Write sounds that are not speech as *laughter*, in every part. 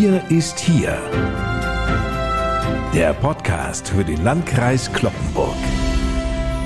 Wir ist hier. Der Podcast für den Landkreis Kloppenburg.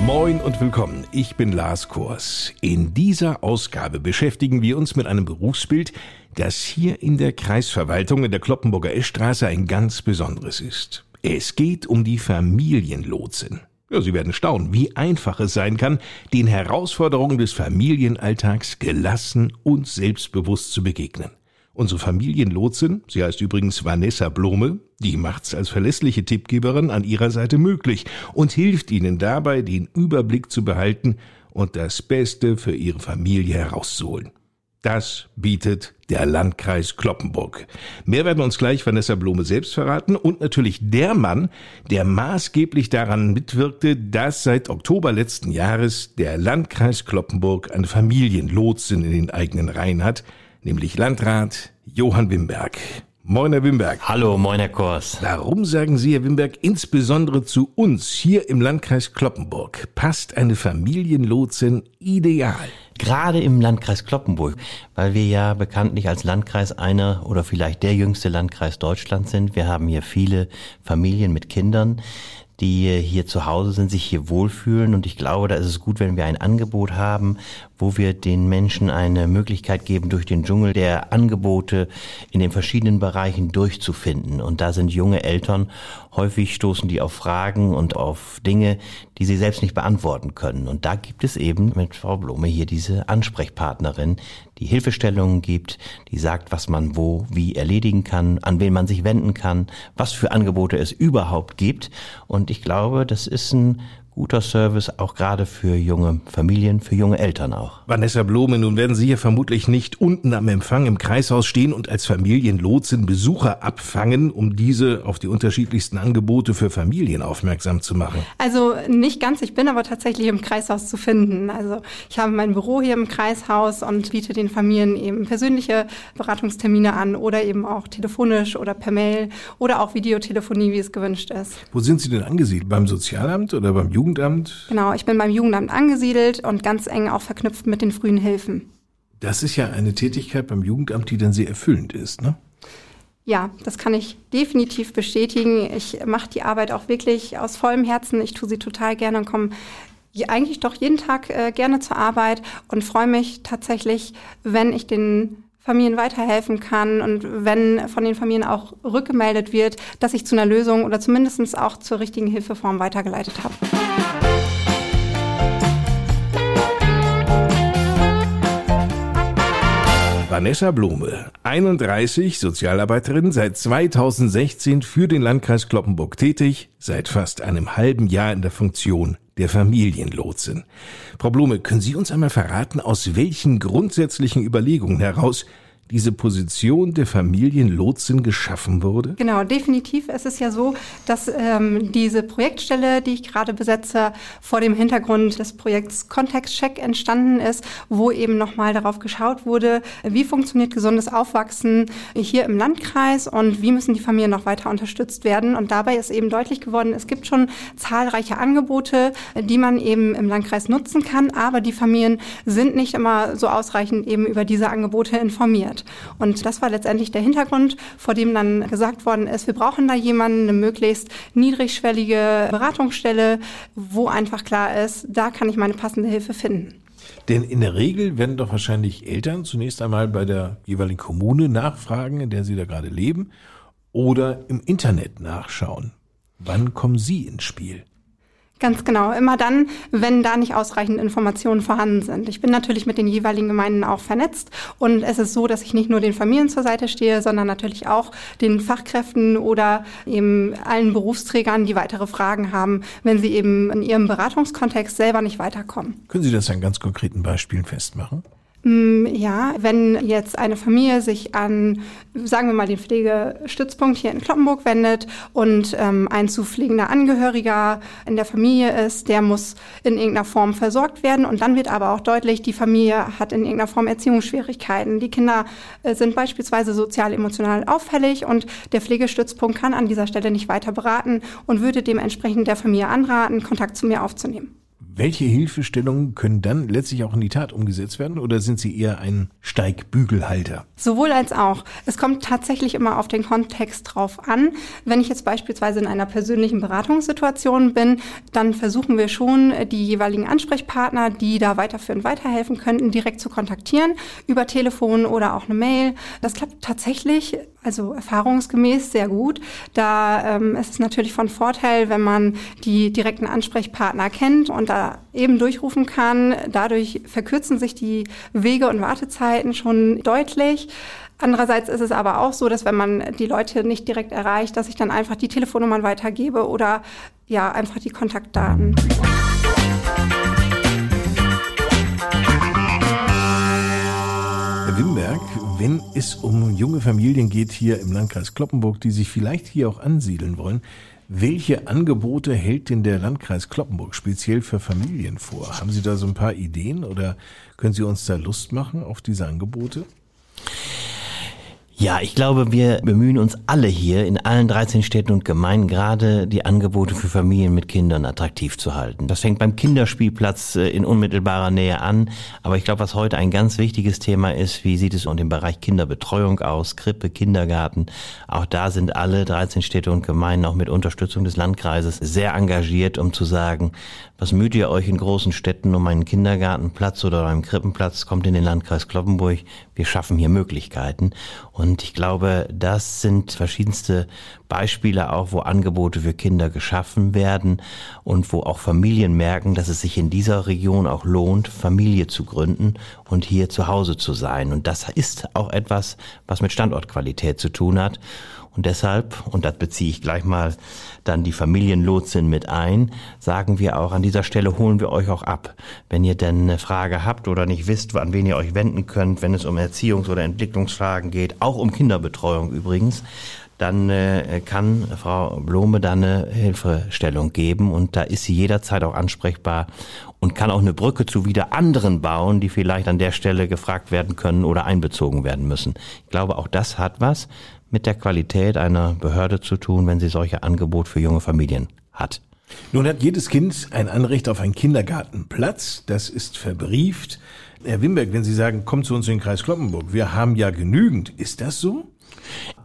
Moin und willkommen. Ich bin Lars Kors. In dieser Ausgabe beschäftigen wir uns mit einem Berufsbild, das hier in der Kreisverwaltung in der Kloppenburger Eschstraße ein ganz besonderes ist. Es geht um die Familienlotsin. Ja, Sie werden staunen, wie einfach es sein kann, den Herausforderungen des Familienalltags gelassen und selbstbewusst zu begegnen. Unsere Familienlotsin, sie heißt übrigens Vanessa Blome, die macht's als verlässliche Tippgeberin an ihrer Seite möglich und hilft ihnen dabei, den Überblick zu behalten und das Beste für ihre Familie herauszuholen. Das bietet der Landkreis Kloppenburg. Mehr werden uns gleich Vanessa Blome selbst verraten und natürlich der Mann, der maßgeblich daran mitwirkte, dass seit Oktober letzten Jahres der Landkreis Kloppenburg eine Familienlotsin in den eigenen Reihen hat, nämlich Landrat Johann Wimberg. Moin, Herr Wimberg. Hallo, moin, Herr Kors. Warum sagen Sie, Herr Wimberg, insbesondere zu uns hier im Landkreis Kloppenburg passt eine Familienlotsin ideal? Gerade im Landkreis Kloppenburg, weil wir ja bekanntlich als Landkreis einer oder vielleicht der jüngste Landkreis Deutschlands sind. Wir haben hier viele Familien mit Kindern die hier zu Hause sind, sich hier wohlfühlen. Und ich glaube, da ist es gut, wenn wir ein Angebot haben, wo wir den Menschen eine Möglichkeit geben, durch den Dschungel der Angebote in den verschiedenen Bereichen durchzufinden. Und da sind junge Eltern häufig stoßen die auf Fragen und auf Dinge, die sie selbst nicht beantworten können. Und da gibt es eben mit Frau Blume hier diese Ansprechpartnerin, die Hilfestellungen gibt, die sagt, was man wo, wie erledigen kann, an wen man sich wenden kann, was für Angebote es überhaupt gibt. Und ich glaube, das ist ein guter Service, auch gerade für junge Familien, für junge Eltern auch. Vanessa Blome, nun werden Sie ja vermutlich nicht unten am Empfang im Kreishaus stehen und als Familienlotsin Besucher abfangen, um diese auf die unterschiedlichsten Angebote für Familien aufmerksam zu machen. Also nicht ganz, ich bin aber tatsächlich im Kreishaus zu finden. Also ich habe mein Büro hier im Kreishaus und biete den Familien eben persönliche Beratungstermine an oder eben auch telefonisch oder per Mail oder auch Videotelefonie, wie es gewünscht ist. Wo sind Sie denn angesiedelt? Beim Sozialamt oder beim Jugendamt? Jugendamt? Genau, ich bin beim Jugendamt angesiedelt und ganz eng auch verknüpft mit den frühen Hilfen. Das ist ja eine Tätigkeit beim Jugendamt, die dann sehr erfüllend ist, ne? Ja, das kann ich definitiv bestätigen. Ich mache die Arbeit auch wirklich aus vollem Herzen. Ich tue sie total gerne und komme eigentlich doch jeden Tag äh, gerne zur Arbeit und freue mich tatsächlich, wenn ich den Familien weiterhelfen kann und wenn von den Familien auch rückgemeldet wird, dass ich zu einer Lösung oder zumindest auch zur richtigen Hilfeform weitergeleitet habe. Vanessa Blume, 31, Sozialarbeiterin, seit 2016 für den Landkreis Kloppenburg tätig, seit fast einem halben Jahr in der Funktion der Familienlotsin. Frau Blume, können Sie uns einmal verraten, aus welchen grundsätzlichen Überlegungen heraus diese Position der Familienlotsin geschaffen wurde? Genau, definitiv. Es ist ja so, dass ähm, diese Projektstelle, die ich gerade besetze, vor dem Hintergrund des Projekts Kontextcheck entstanden ist, wo eben nochmal darauf geschaut wurde, wie funktioniert gesundes Aufwachsen hier im Landkreis und wie müssen die Familien noch weiter unterstützt werden. Und dabei ist eben deutlich geworden, es gibt schon zahlreiche Angebote, die man eben im Landkreis nutzen kann, aber die Familien sind nicht immer so ausreichend eben über diese Angebote informiert funktioniert. Und das war letztendlich der Hintergrund, vor dem dann gesagt worden ist, wir brauchen da jemanden, eine möglichst niedrigschwellige Beratungsstelle, wo einfach klar ist, da kann ich meine passende Hilfe finden. Denn in der Regel werden doch wahrscheinlich Eltern zunächst einmal bei der jeweiligen Kommune nachfragen, in der sie da gerade leben, oder im Internet nachschauen. Wann kommen Sie ins Spiel? Ganz genau. Immer dann, wenn da nicht ausreichend Informationen vorhanden sind. Ich bin natürlich mit den jeweiligen Gemeinden auch vernetzt und es ist so, dass ich nicht nur den Familien zur Seite stehe, sondern natürlich auch den Fachkräften oder eben allen Berufsträgern, die weitere Fragen haben, wenn sie eben in ihrem Beratungskontext selber nicht weiterkommen. Können Sie das an ganz konkreten Beispielen festmachen? Mm, ja, wenn jetzt eine Familie sich an, sagen wir mal, den Pflegestützpunkt hier in Kloppenburg wendet und ähm, ein zu pflegender Angehöriger in der Familie ist, der muss in irgendeiner Form versorgt werden. Und dann wird aber auch deutlich, die Familie hat in irgendeiner Form Erziehungsschwierigkeiten. Die Kinder äh, sind beispielsweise sozial-emotional auffällig und der Pflegestützpunkt kann an dieser Stelle nicht weiter beraten und würde dementsprechend der Familie anraten, Kontakt zu mir aufzunehmen. Welche Hilfestellungen können dann letztlich auch in die Tat umgesetzt werden oder sind sie eher ein Steigbügelhalter? Sowohl als auch. Es kommt tatsächlich immer auf den Kontext drauf an. Wenn ich jetzt beispielsweise in einer persönlichen Beratungssituation bin, dann versuchen wir schon, die jeweiligen Ansprechpartner, die da weiterführend weiterhelfen könnten, direkt zu kontaktieren, über Telefon oder auch eine Mail. Das klappt tatsächlich, also erfahrungsgemäß sehr gut. Da ähm, ist es natürlich von Vorteil, wenn man die direkten Ansprechpartner kennt und da eben durchrufen kann. Dadurch verkürzen sich die Wege und Wartezeiten schon deutlich. Andererseits ist es aber auch so, dass wenn man die Leute nicht direkt erreicht, dass ich dann einfach die Telefonnummern weitergebe oder ja, einfach die Kontaktdaten. Herr Wimberg, wenn es um junge Familien geht hier im Landkreis Kloppenburg, die sich vielleicht hier auch ansiedeln wollen, welche Angebote hält denn der Landkreis Kloppenburg speziell für Familien vor? Haben Sie da so ein paar Ideen oder können Sie uns da Lust machen auf diese Angebote? Ja, ich glaube, wir bemühen uns alle hier in allen 13 Städten und Gemeinden gerade die Angebote für Familien mit Kindern attraktiv zu halten. Das fängt beim Kinderspielplatz äh, in unmittelbarer Nähe an. Aber ich glaube, was heute ein ganz wichtiges Thema ist, wie sieht es um den Bereich Kinderbetreuung aus, Krippe, Kindergarten. Auch da sind alle 13 Städte und Gemeinden auch mit Unterstützung des Landkreises sehr engagiert, um zu sagen, was müht ihr euch in großen Städten um einen Kindergartenplatz oder einen Krippenplatz? Kommt in den Landkreis Kloppenburg. Wir schaffen hier Möglichkeiten. Und ich glaube, das sind verschiedenste Beispiele auch, wo Angebote für Kinder geschaffen werden und wo auch Familien merken, dass es sich in dieser Region auch lohnt, Familie zu gründen und hier zu Hause zu sein. Und das ist auch etwas, was mit Standortqualität zu tun hat. Und deshalb, und das beziehe ich gleich mal dann die Familienlotsin mit ein, sagen wir auch, an dieser Stelle holen wir euch auch ab. Wenn ihr denn eine Frage habt oder nicht wisst, an wen ihr euch wenden könnt, wenn es um Erziehungs- oder Entwicklungsfragen geht, auch um Kinderbetreuung übrigens, dann äh, kann Frau Blome da eine Hilfestellung geben und da ist sie jederzeit auch ansprechbar und kann auch eine Brücke zu wieder anderen bauen, die vielleicht an der Stelle gefragt werden können oder einbezogen werden müssen. Ich glaube, auch das hat was mit der Qualität einer Behörde zu tun, wenn sie solche Angebote für junge Familien hat. Nun hat jedes Kind ein Anrecht auf einen Kindergartenplatz. Das ist verbrieft. Herr Wimberg, wenn Sie sagen, kommt zu uns in den Kreis Kloppenburg, wir haben ja genügend. Ist das so?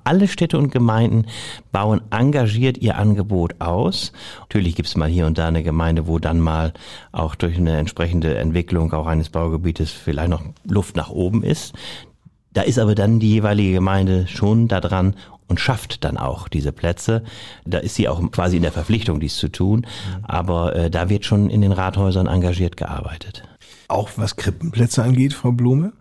Alle Städte und Gemeinden bauen engagiert ihr Angebot aus. Natürlich gibt es mal hier und da eine Gemeinde, wo dann mal auch durch eine entsprechende Entwicklung auch eines Baugebietes vielleicht noch Luft nach oben ist. Da ist aber dann die jeweilige Gemeinde schon da dran und schafft dann auch diese Plätze. Da ist sie auch quasi in der Verpflichtung, dies zu tun. Aber äh, da wird schon in den Rathäusern engagiert gearbeitet. Auch was Krippenplätze angeht, Frau Blume?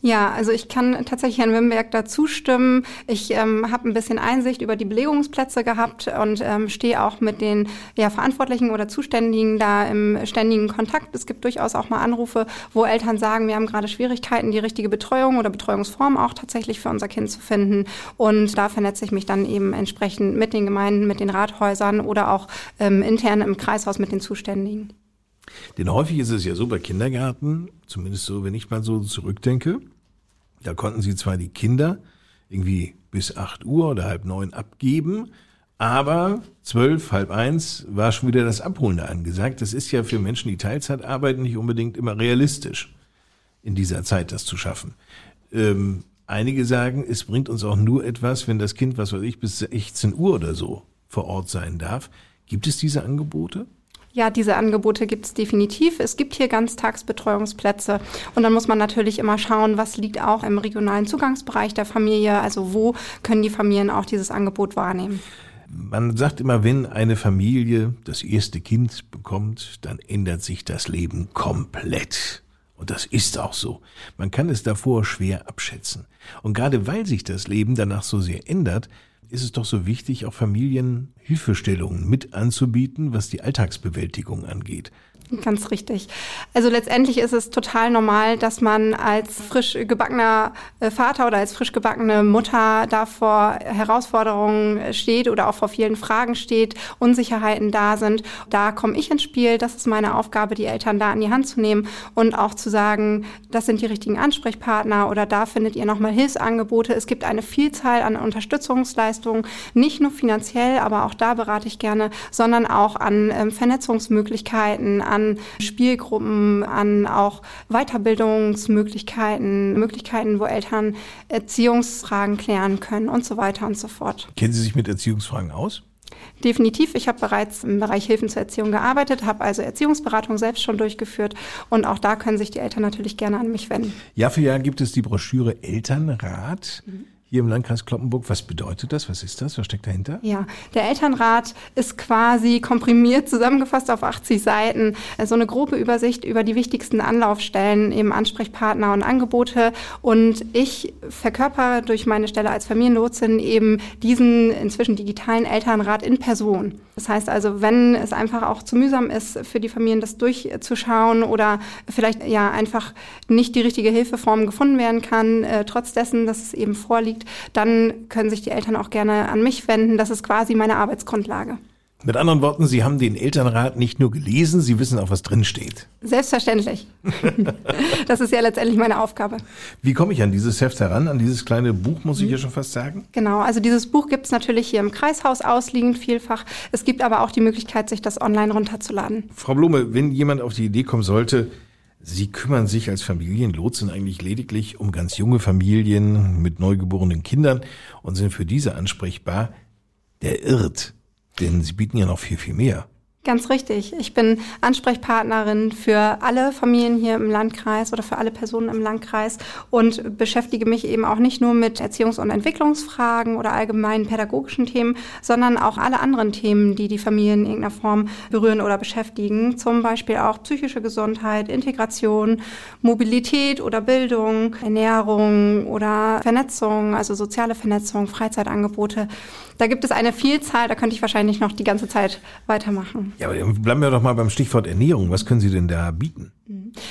Ja, also ich kann tatsächlich Herrn Wimberg da zustimmen. Ich ähm, habe ein bisschen Einsicht über die Belegungsplätze gehabt und ähm, stehe auch mit den ja, Verantwortlichen oder Zuständigen da im ständigen Kontakt. Es gibt durchaus auch mal Anrufe, wo Eltern sagen, wir haben gerade Schwierigkeiten, die richtige Betreuung oder Betreuungsform auch tatsächlich für unser Kind zu finden. Und da vernetze ich mich dann eben entsprechend mit den Gemeinden, mit den Rathäusern oder auch ähm, intern im Kreishaus mit den Zuständigen. Denn häufig ist es ja so bei Kindergärten, zumindest so, wenn ich mal so zurückdenke, da konnten sie zwar die Kinder irgendwie bis acht Uhr oder halb neun abgeben, aber zwölf, halb eins war schon wieder das Abholen da angesagt. Das ist ja für Menschen, die Teilzeit arbeiten, nicht unbedingt immer realistisch, in dieser Zeit das zu schaffen. Ähm, einige sagen, es bringt uns auch nur etwas, wenn das Kind, was weiß ich, bis 16 Uhr oder so vor Ort sein darf. Gibt es diese Angebote? Ja, diese Angebote gibt es definitiv. Es gibt hier Ganztagsbetreuungsplätze und dann muss man natürlich immer schauen, was liegt auch im regionalen Zugangsbereich der Familie, also wo können die Familien auch dieses Angebot wahrnehmen. Man sagt immer, wenn eine Familie das erste Kind bekommt, dann ändert sich das Leben komplett. Und das ist auch so. Man kann es davor schwer abschätzen. Und gerade weil sich das Leben danach so sehr ändert, ist es doch so wichtig, auch Familien Hilfestellungen mit anzubieten, was die Alltagsbewältigung angeht. Ganz richtig. Also letztendlich ist es total normal, dass man als frisch gebackener äh, Vater oder als frisch gebackene Mutter da vor Herausforderungen steht oder auch vor vielen Fragen steht, Unsicherheiten da sind. Da komme ich ins Spiel. Das ist meine Aufgabe, die Eltern da an die Hand zu nehmen und auch zu sagen, das sind die richtigen Ansprechpartner oder da findet ihr nochmal Hilfsangebote. Es gibt eine Vielzahl an Unterstützungsleistungen, nicht nur finanziell, aber auch da berate ich gerne, sondern auch an ähm, Vernetzungsmöglichkeiten, an an Spielgruppen, an auch Weiterbildungsmöglichkeiten, Möglichkeiten, wo Eltern Erziehungsfragen klären können und so weiter und so fort. Kennen Sie sich mit Erziehungsfragen aus? Definitiv. Ich habe bereits im Bereich Hilfen zur Erziehung gearbeitet, habe also Erziehungsberatung selbst schon durchgeführt und auch da können sich die Eltern natürlich gerne an mich wenden. Jahr für Jahr gibt es die Broschüre Elternrat. Mhm hier im Landkreis Kloppenburg. Was bedeutet das? Was ist das? Was steckt dahinter? Ja, der Elternrat ist quasi komprimiert zusammengefasst auf 80 Seiten. So eine grobe Übersicht über die wichtigsten Anlaufstellen, eben Ansprechpartner und Angebote. Und ich verkörper durch meine Stelle als Familienlotsin eben diesen inzwischen digitalen Elternrat in Person. Das heißt also, wenn es einfach auch zu mühsam ist, für die Familien das durchzuschauen oder vielleicht ja einfach nicht die richtige Hilfeform gefunden werden kann, äh, trotz dessen, dass es eben vorliegt, dann können sich die Eltern auch gerne an mich wenden. Das ist quasi meine Arbeitsgrundlage. Mit anderen Worten, Sie haben den Elternrat nicht nur gelesen, Sie wissen auch, was drin steht. Selbstverständlich. *laughs* das ist ja letztendlich meine Aufgabe. Wie komme ich an dieses Heft heran, an dieses kleine Buch, muss ich ja schon fast sagen? Genau, also dieses Buch gibt es natürlich hier im Kreishaus ausliegend vielfach. Es gibt aber auch die Möglichkeit, sich das online runterzuladen. Frau Blume, wenn jemand auf die Idee kommen sollte, Sie kümmern sich als Familienlotsen eigentlich lediglich um ganz junge Familien mit neugeborenen Kindern und sind für diese ansprechbar, der irrt. Denn Sie bieten ja noch viel, viel mehr. Ganz richtig. Ich bin Ansprechpartnerin für alle Familien hier im Landkreis oder für alle Personen im Landkreis und beschäftige mich eben auch nicht nur mit Erziehungs- und Entwicklungsfragen oder allgemeinen pädagogischen Themen, sondern auch alle anderen Themen, die die Familien in irgendeiner Form berühren oder beschäftigen. Zum Beispiel auch psychische Gesundheit, Integration, Mobilität oder Bildung, Ernährung oder Vernetzung, also soziale Vernetzung, Freizeitangebote. Da gibt es eine Vielzahl, da könnte ich wahrscheinlich noch die ganze Zeit weitermachen. Ja, aber bleiben wir doch mal beim Stichwort Ernährung. Was können Sie denn da bieten?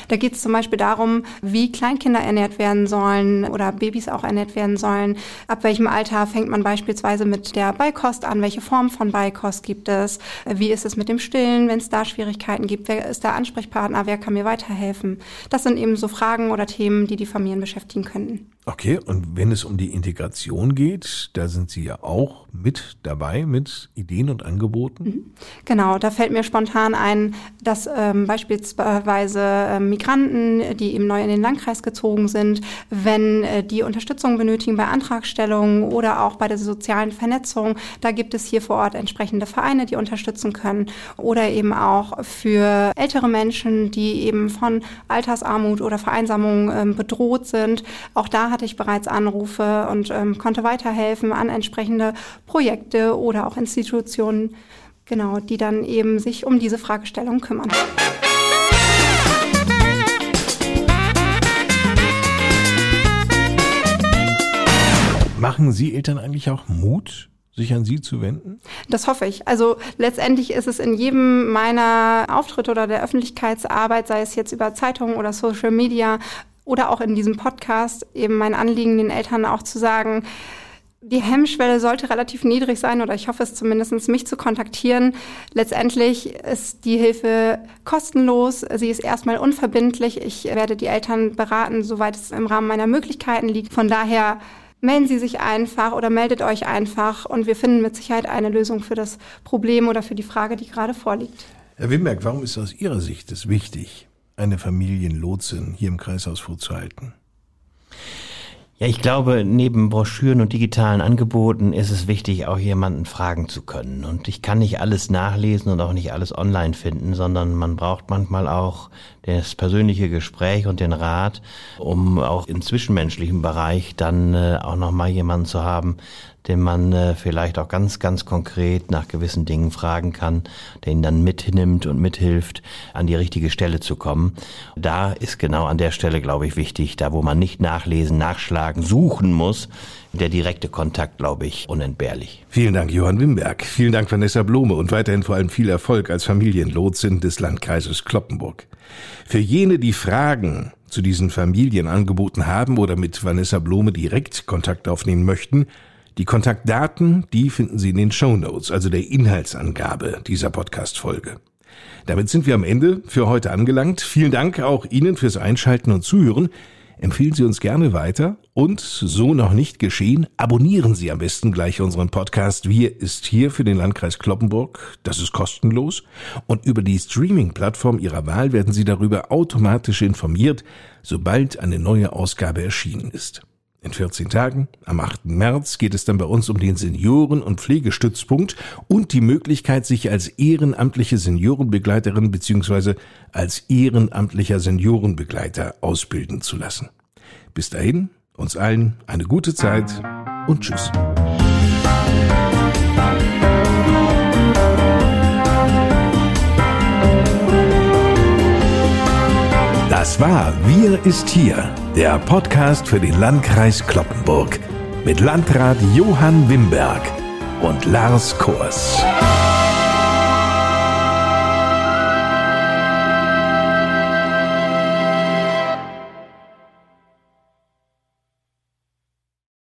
Da geht es zum Beispiel darum, wie Kleinkinder ernährt werden sollen oder Babys auch ernährt werden sollen. Ab welchem Alter fängt man beispielsweise mit der Beikost an? Welche Form von Beikost gibt es? Wie ist es mit dem Stillen, wenn es da Schwierigkeiten gibt? Wer ist der Ansprechpartner? Wer kann mir weiterhelfen? Das sind eben so Fragen oder Themen, die die Familien beschäftigen könnten. Okay, und wenn es um die Integration geht, da sind Sie ja auch mit dabei mit Ideen und Angeboten? Mhm. Genau, da fällt mir spontan ein, dass ähm, beispielsweise äh, Migranten, die eben neu in den Landkreis gezogen sind, wenn äh, die Unterstützung benötigen bei Antragstellungen oder auch bei der sozialen Vernetzung, da gibt es hier vor Ort entsprechende Vereine, die unterstützen können. Oder eben auch für ältere Menschen, die eben von Altersarmut oder Vereinsamung ähm, bedroht sind. Auch da hatte ich bereits Anrufe und ähm, konnte weiterhelfen an entsprechende Projekte oder auch Institutionen, genau, die dann eben sich um diese Fragestellung kümmern. Machen Sie Eltern eigentlich auch Mut? sich an Sie zu wenden? Das hoffe ich. Also letztendlich ist es in jedem meiner Auftritte oder der Öffentlichkeitsarbeit, sei es jetzt über Zeitungen oder Social Media, oder auch in diesem Podcast eben mein Anliegen, den Eltern auch zu sagen, die Hemmschwelle sollte relativ niedrig sein oder ich hoffe es zumindest, mich zu kontaktieren. Letztendlich ist die Hilfe kostenlos. Sie ist erstmal unverbindlich. Ich werde die Eltern beraten, soweit es im Rahmen meiner Möglichkeiten liegt. Von daher melden Sie sich einfach oder meldet euch einfach und wir finden mit Sicherheit eine Lösung für das Problem oder für die Frage, die gerade vorliegt. Herr Wimberg, warum ist aus Ihrer Sicht es wichtig, eine Familienlotsin hier im Kreishaus vorzuhalten? Ja, ich glaube, neben Broschüren und digitalen Angeboten ist es wichtig, auch jemanden fragen zu können. Und ich kann nicht alles nachlesen und auch nicht alles online finden, sondern man braucht manchmal auch das persönliche Gespräch und den Rat, um auch im zwischenmenschlichen Bereich dann äh, auch nochmal jemanden zu haben, den man äh, vielleicht auch ganz, ganz konkret nach gewissen Dingen fragen kann, der ihn dann mitnimmt und mithilft, an die richtige Stelle zu kommen. Da ist genau an der Stelle, glaube ich, wichtig, da wo man nicht nachlesen, nachschlagen, suchen muss, der direkte Kontakt, glaube ich, unentbehrlich. Vielen Dank, Johann Wimberg. Vielen Dank, Vanessa Blume und weiterhin vor allem viel Erfolg als Familienlotsin des Landkreises Kloppenburg. Für jene, die Fragen zu diesen Familienangeboten haben oder mit Vanessa Blume direkt Kontakt aufnehmen möchten, die Kontaktdaten, die finden Sie in den Show Notes, also der Inhaltsangabe dieser Podcast-Folge. Damit sind wir am Ende für heute angelangt. Vielen Dank auch Ihnen fürs Einschalten und Zuhören. empfehlen Sie uns gerne weiter und, so noch nicht geschehen, abonnieren Sie am besten gleich unseren Podcast Wir ist hier für den Landkreis Kloppenburg. Das ist kostenlos. Und über die Streaming-Plattform Ihrer Wahl werden Sie darüber automatisch informiert, sobald eine neue Ausgabe erschienen ist. In 14 Tagen, am 8. März, geht es dann bei uns um den Senioren- und Pflegestützpunkt und die Möglichkeit, sich als ehrenamtliche Seniorenbegleiterin bzw. als ehrenamtlicher Seniorenbegleiter ausbilden zu lassen. Bis dahin, uns allen eine gute Zeit und Tschüss. Das war Wir ist hier, der Podcast für den Landkreis Kloppenburg mit Landrat Johann Wimberg und Lars Kors.